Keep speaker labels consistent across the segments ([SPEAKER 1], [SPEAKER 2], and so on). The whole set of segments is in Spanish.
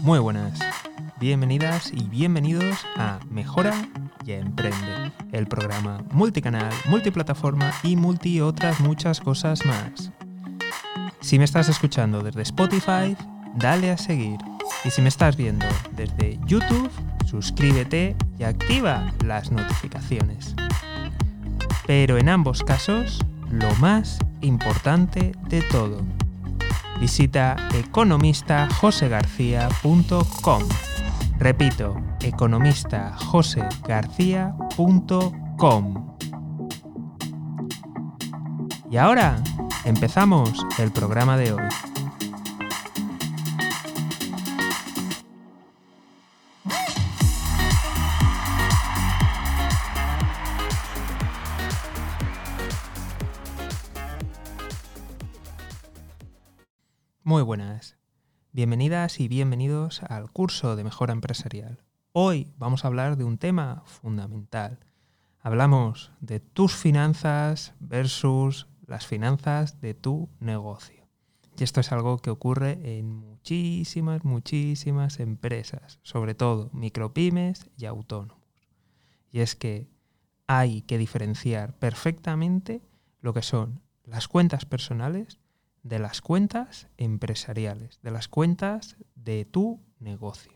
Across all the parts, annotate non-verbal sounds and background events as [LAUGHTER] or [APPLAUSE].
[SPEAKER 1] Muy buenas, bienvenidas y bienvenidos a Mejora y Emprende, el programa multicanal, multiplataforma y multi otras muchas cosas más. Si me estás escuchando desde Spotify, dale a seguir. Y si me estás viendo desde YouTube, suscríbete y activa las notificaciones. Pero en ambos casos, lo más importante de todo, visita economistajosegarcía.com. Repito, economistajosegarcía.com. Y ahora empezamos el programa de hoy. Muy buenas. Bienvenidas y bienvenidos al curso de Mejora Empresarial. Hoy vamos a hablar de un tema fundamental. Hablamos de tus finanzas versus las finanzas de tu negocio. Y esto es algo que ocurre en muchísimas, muchísimas empresas, sobre todo micropymes y autónomos. Y es que hay que diferenciar perfectamente lo que son las cuentas personales de las cuentas empresariales, de las cuentas de tu negocio.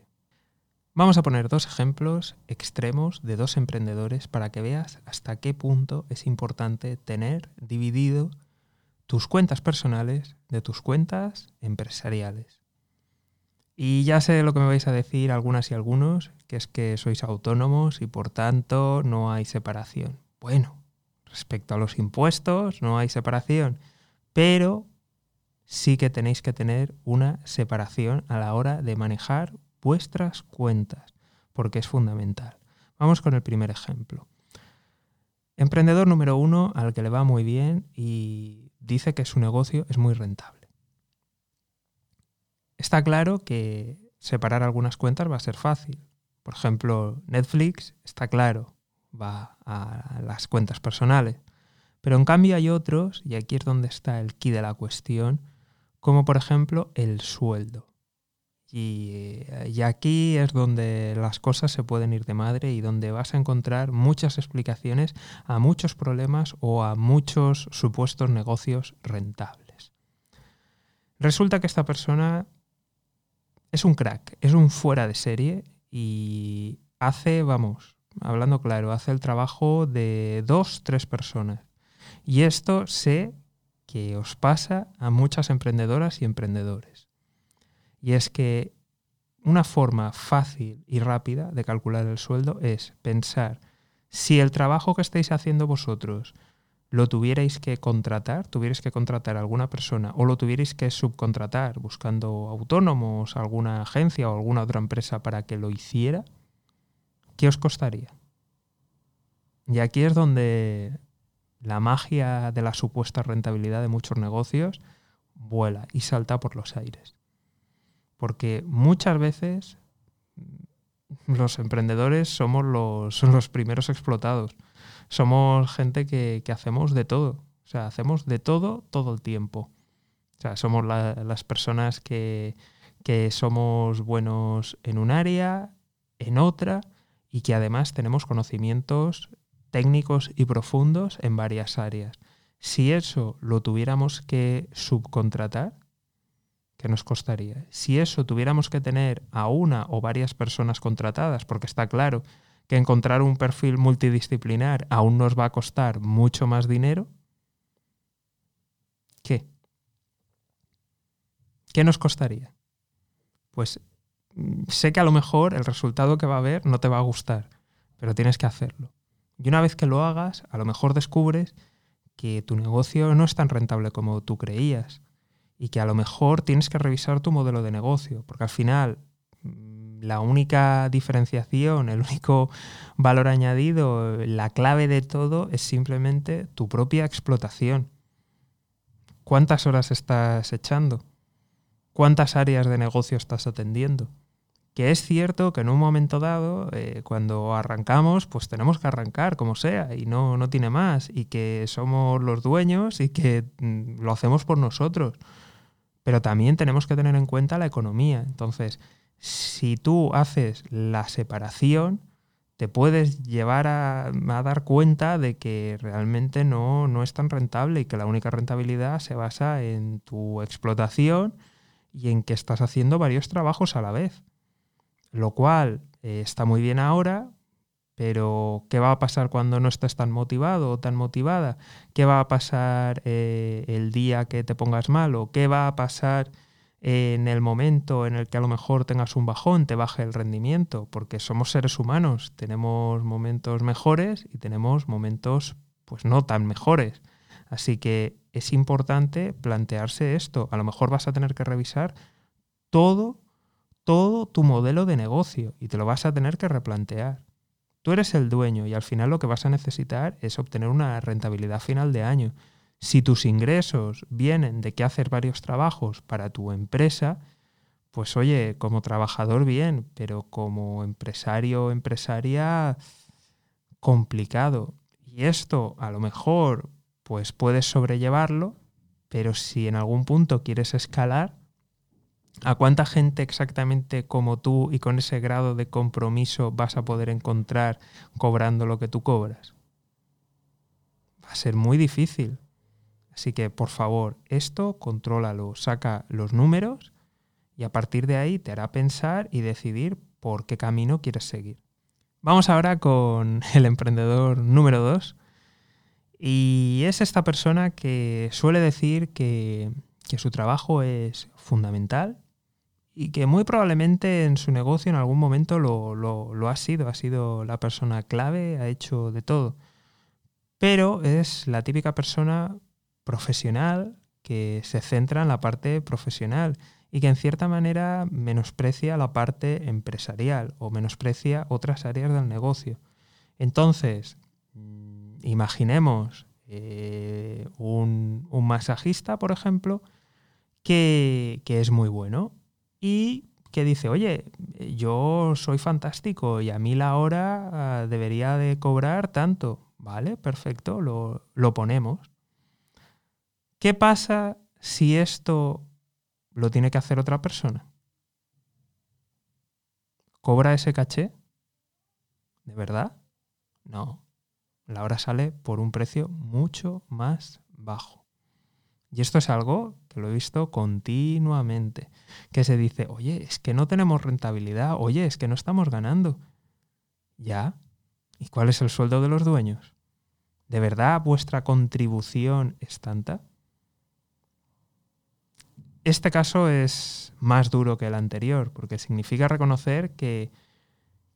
[SPEAKER 1] Vamos a poner dos ejemplos extremos de dos emprendedores para que veas hasta qué punto es importante tener dividido tus cuentas personales de tus cuentas empresariales. Y ya sé lo que me vais a decir algunas y algunos, que es que sois autónomos y por tanto no hay separación. Bueno, respecto a los impuestos no hay separación, pero sí que tenéis que tener una separación a la hora de manejar vuestras cuentas, porque es fundamental. Vamos con el primer ejemplo. Emprendedor número uno al que le va muy bien y dice que su negocio es muy rentable. Está claro que separar algunas cuentas va a ser fácil. Por ejemplo, Netflix está claro, va a las cuentas personales. Pero en cambio hay otros, y aquí es donde está el key de la cuestión, como por ejemplo el sueldo. Y, aquí es donde las cosas se pueden ir de madre y donde vas a encontrar muchas explicaciones a muchos problemas o a muchos supuestos negocios rentables. Resulta que esta persona es un crack, es un fuera de serie y hace, vamos, hablando claro, hace el trabajo de dos, tres personas. Y esto se que os pasa a muchas emprendedoras y emprendedores. Y es que una forma fácil y rápida de calcular el sueldo es pensar si el trabajo que estáis haciendo vosotros lo tuvierais que contratar, tuvierais que contratar a alguna persona o lo tuvierais que subcontratar buscando autónomos, alguna agencia o alguna otra empresa para que lo hiciera, ¿qué os costaría? Y aquí es donde la magia de la supuesta rentabilidad de muchos negocios vuela y salta por los aires. Porque muchas veces mm, los emprendedores somos los, [LAUGHS] los primeros explotados. Somos gente que, hacemos de todo. O sea, hacemos de todo todo el tiempo. O sea, somos las personas que, que somos buenos en un área, en otra, y que además tenemos conocimientos técnicos y profundos en varias áreas. Si eso lo tuviéramos que subcontratar, ¿qué nos costaría? Si eso tuviéramos que tener a una o varias personas contratadas, porque está claro que encontrar un perfil multidisciplinar aún nos va a costar mucho más dinero, ¿qué? ¿Qué nos costaría? Pues mm, sé que a lo mejor el resultado que va a haber no te va a gustar, pero tienes que hacerlo. Y una vez que lo hagas, a lo mejor descubres que tu negocio no es tan rentable como tú creías y que a lo mejor tienes que revisar tu modelo de negocio, porque al final mm, la única diferenciación, el único valor añadido, la clave de todo es simplemente tu propia explotación. ¿Cuántas horas estás echando? ¿Cuántas áreas de negocio estás atendiendo? Que es cierto que en un momento dado, eh, cuando arrancamos, pues tenemos que arrancar como sea y no, no tiene más, y que somos los dueños y que mm, lo hacemos por nosotros. pero también tenemos que tener en cuenta la economía. Entonces, si tú haces la separación, te puedes llevar a, dar cuenta de que realmente no, no, es tan rentable y que la única rentabilidad se basa en tu explotación y en que estás haciendo varios trabajos a la vez. Lo cual eh, está muy bien ahora, pero ¿qué va a pasar cuando no estés tan motivado o tan motivada? ¿Qué va a pasar eh, el día que te pongas malo? ¿Qué va a pasar en el momento en el que a lo mejor tengas un bajón, te baje el rendimiento? Porque somos seres humanos, tenemos momentos mejores y tenemos momentos pues no tan mejores. Así que es importante plantearse esto. A lo mejor vas a tener que revisar todo, todo tu modelo de negocio y te lo vas a tener que replantear. Tú eres el dueño y al final lo que vas a necesitar es obtener una rentabilidad final de año. Si tus ingresos vienen de que hacer varios trabajos para tu empresa, pues oye, como trabajador bien, pero como empresario o empresaria complicado. Y esto a lo mejor pues puedes sobrellevarlo, pero si en algún punto quieres escalar, ¿A cuánta gente exactamente como tú y con ese grado de compromiso vas a poder encontrar cobrando lo que tú cobras? Va a ser muy difícil. Así que, por favor, esto contrólalo, saca los números y a partir de ahí te hará pensar y decidir por qué camino quieres seguir. Vamos ahora con [LAUGHS] el emprendedor número dos. Y es esta persona que suele decir que, que su trabajo es fundamental y que muy probablemente en su negocio en algún momento lo, ha sido, ha sido la persona clave, ha hecho de todo. Pero es la típica persona profesional que se centra en la parte profesional y que en cierta manera menosprecia la parte empresarial o menosprecia otras áreas del negocio. Entonces, mm, imaginemos eh, un, masajista, por ejemplo, que, que es muy bueno y que dice, oye, yo soy fantástico y a mí la hora ah, debería de cobrar tanto. Vale, perfecto, lo, lo ponemos. ¿Qué pasa si esto lo tiene que hacer otra persona? ¿Cobra ese caché? ¿De verdad? No. La hora sale por un precio mucho más bajo. Y esto es algo que lo he visto continuamente, que se dice, oye, es que no tenemos rentabilidad, oye, es que no estamos ganando. ¿Ya? ¿Y cuál es el sueldo de los dueños? ¿De verdad vuestra contribución es tanta? Este caso es más duro que el anterior, porque significa reconocer que,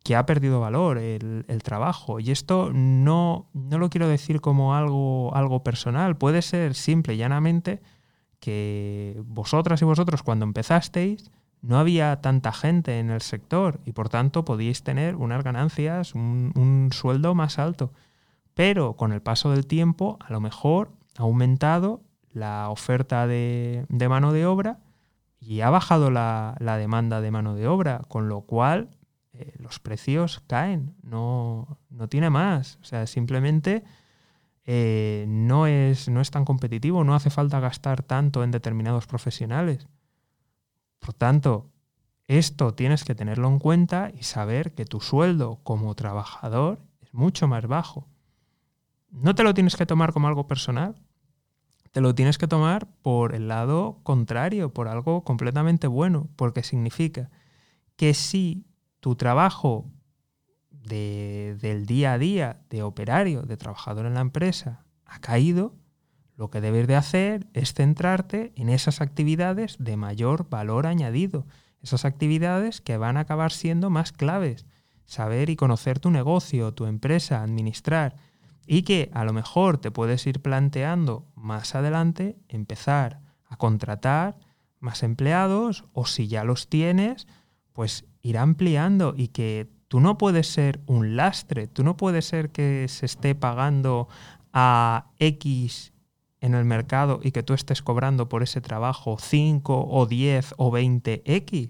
[SPEAKER 1] que ha perdido valor el, trabajo. Y esto no, no lo quiero decir como algo, algo personal, puede ser simple y llanamente que vosotras y vosotros cuando empezasteis no había tanta gente en el sector y por tanto podíais tener unas ganancias, un, sueldo más alto. Pero con el paso del tiempo a lo mejor ha aumentado la oferta de, mano de obra y ha bajado la, demanda de mano de obra, con lo cual eh, los precios caen, no, no tiene más. O sea, simplemente eh, no, es, no es tan competitivo, no hace falta gastar tanto en determinados profesionales. Por tanto, esto tienes que tenerlo en cuenta y saber que tu sueldo como trabajador es mucho más bajo. No te lo tienes que tomar como algo personal, te lo tienes que tomar por el lado contrario, por algo completamente bueno, porque significa que si tu trabajo del día a día de operario, de trabajador en la empresa, ha caído, lo que debes de hacer es centrarte en esas actividades de mayor valor añadido, esas actividades que van a acabar siendo más claves, saber y conocer tu negocio, tu empresa, administrar, y que a lo mejor te puedes ir planteando más adelante empezar a contratar más empleados o si ya los tienes, pues ir ampliando y que Tú no puedes ser un lastre, tú no puedes ser que se esté pagando a X en el mercado y que tú estés cobrando por ese trabajo 5 o 10 o 20 X.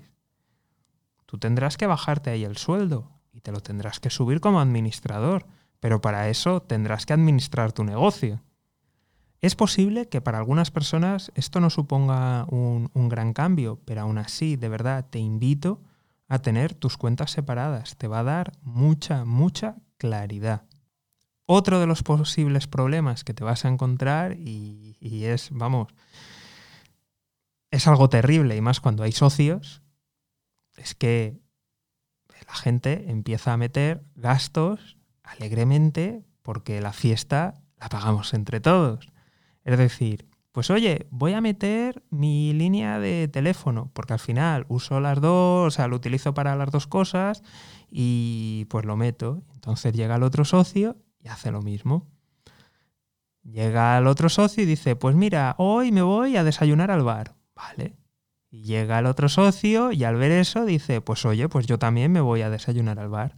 [SPEAKER 1] Tú tendrás que bajarte ahí el sueldo y te lo tendrás que subir como administrador, pero para eso tendrás que administrar tu negocio. Es posible que para algunas personas esto no suponga un, gran cambio, pero aún así, de verdad, te invito tener tus cuentas separadas. Te va a dar mucha, mucha claridad. Otro de los posibles problemas que te vas a encontrar, y, y es, vamos, es algo terrible, y más cuando hay socios, es que la gente empieza a meter gastos alegremente porque la fiesta la pagamos entre todos. Es decir, pues oye, voy a meter mi línea de teléfono, porque al final uso las dos, o sea, lo utilizo para las dos cosas y pues lo meto. Entonces llega el otro socio y hace lo mismo. Llega el otro socio y dice, pues mira, hoy me voy a desayunar al bar. Vale. Y llega el otro socio y al ver eso dice, pues oye, pues yo también me voy a desayunar al bar.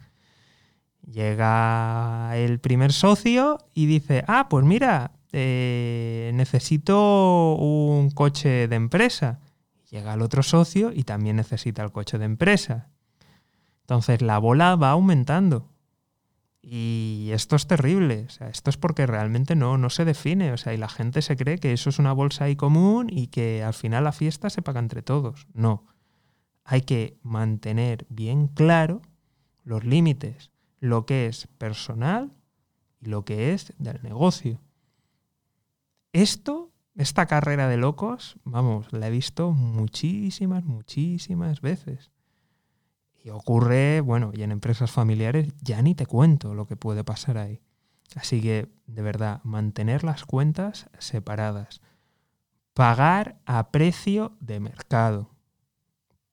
[SPEAKER 1] Llega el primer socio y dice, ah, pues mira, eh, necesito un coche de empresa. Llega el otro socio y también necesita el coche de empresa. Entonces la bola va aumentando. Y esto es terrible. O sea, esto es porque realmente no, no se define. O sea, y la gente se cree que eso es una bolsa ahí común y que al final la fiesta se paga entre todos. No. Hay que mantener bien claro los límites, lo que es personal y lo que es del negocio. Esto, esta carrera de locos, vamos, la he visto muchísimas, muchísimas veces. Y ocurre, bueno, y en empresas familiares ya ni te cuento lo que puede pasar ahí. Así que, de verdad, mantener las cuentas separadas. Pagar a precio de mercado.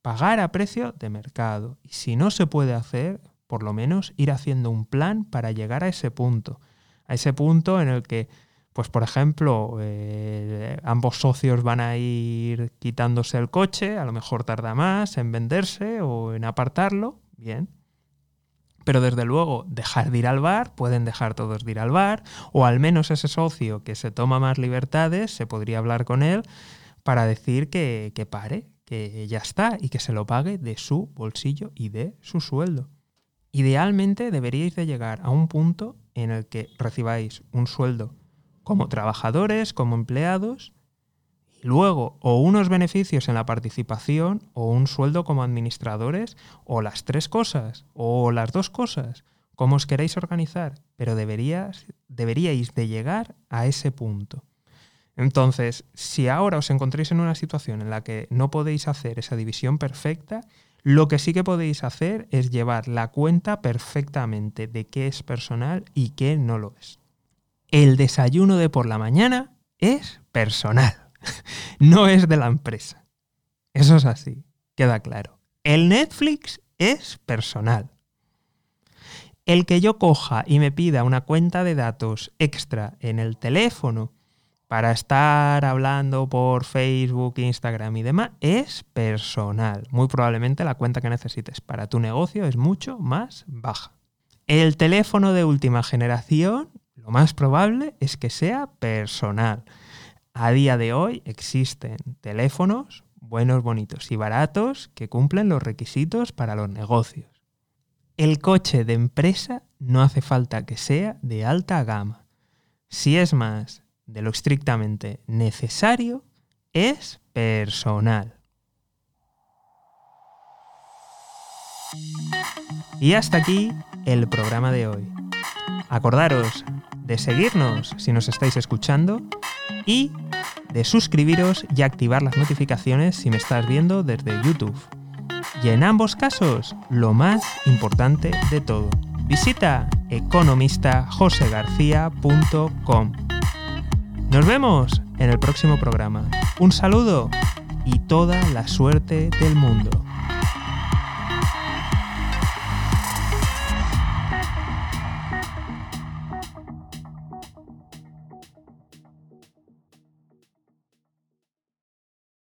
[SPEAKER 1] Pagar a precio de mercado. Y si no se puede hacer, por lo menos ir haciendo un plan para llegar a ese punto. A ese punto en el que pues por ejemplo, eh, ambos socios van a ir quitándose el coche, a lo mejor tarda más en venderse o en apartarlo, bien. Pero desde luego, dejar de ir al bar, pueden dejar todos de ir al bar, o al menos ese socio que se toma más libertades, se podría hablar con él para decir que, que pare, que ya está y que se lo pague de su bolsillo y de su sueldo. Idealmente deberíais de llegar a un punto en el que recibáis un sueldo como trabajadores, como empleados, y luego o unos beneficios en la participación o un sueldo como administradores, o las tres cosas, o las dos cosas, como os queréis organizar, pero deberíais, deberíais de llegar a ese punto. Entonces, si ahora os encontréis en una situación en la que no podéis hacer esa división perfecta, lo que sí que podéis hacer es llevar la cuenta perfectamente de qué es personal y qué no lo es el desayuno de por la mañana es personal, [LAUGHS] no es de la empresa. Eso es así, queda claro. El Netflix es personal. El que yo coja y me pida una cuenta de datos extra en el teléfono para estar hablando por Facebook, Instagram y demás es personal. Muy probablemente la cuenta que necesites para tu negocio es mucho más baja. El teléfono de última generación lo más probable es que sea personal. A día de hoy existen teléfonos buenos, bonitos y baratos que cumplen los requisitos para los negocios. El coche de empresa no hace falta que sea de alta gama. Si es más de lo estrictamente necesario, es personal. Y hasta aquí el programa de hoy. Acordaros de seguirnos si nos estáis escuchando y de suscribiros y activar las notificaciones si me estás viendo desde YouTube. Y en ambos casos, lo más importante de todo, visita economistajosegarcía.com. Nos vemos en el próximo programa. Un saludo y toda la suerte del mundo.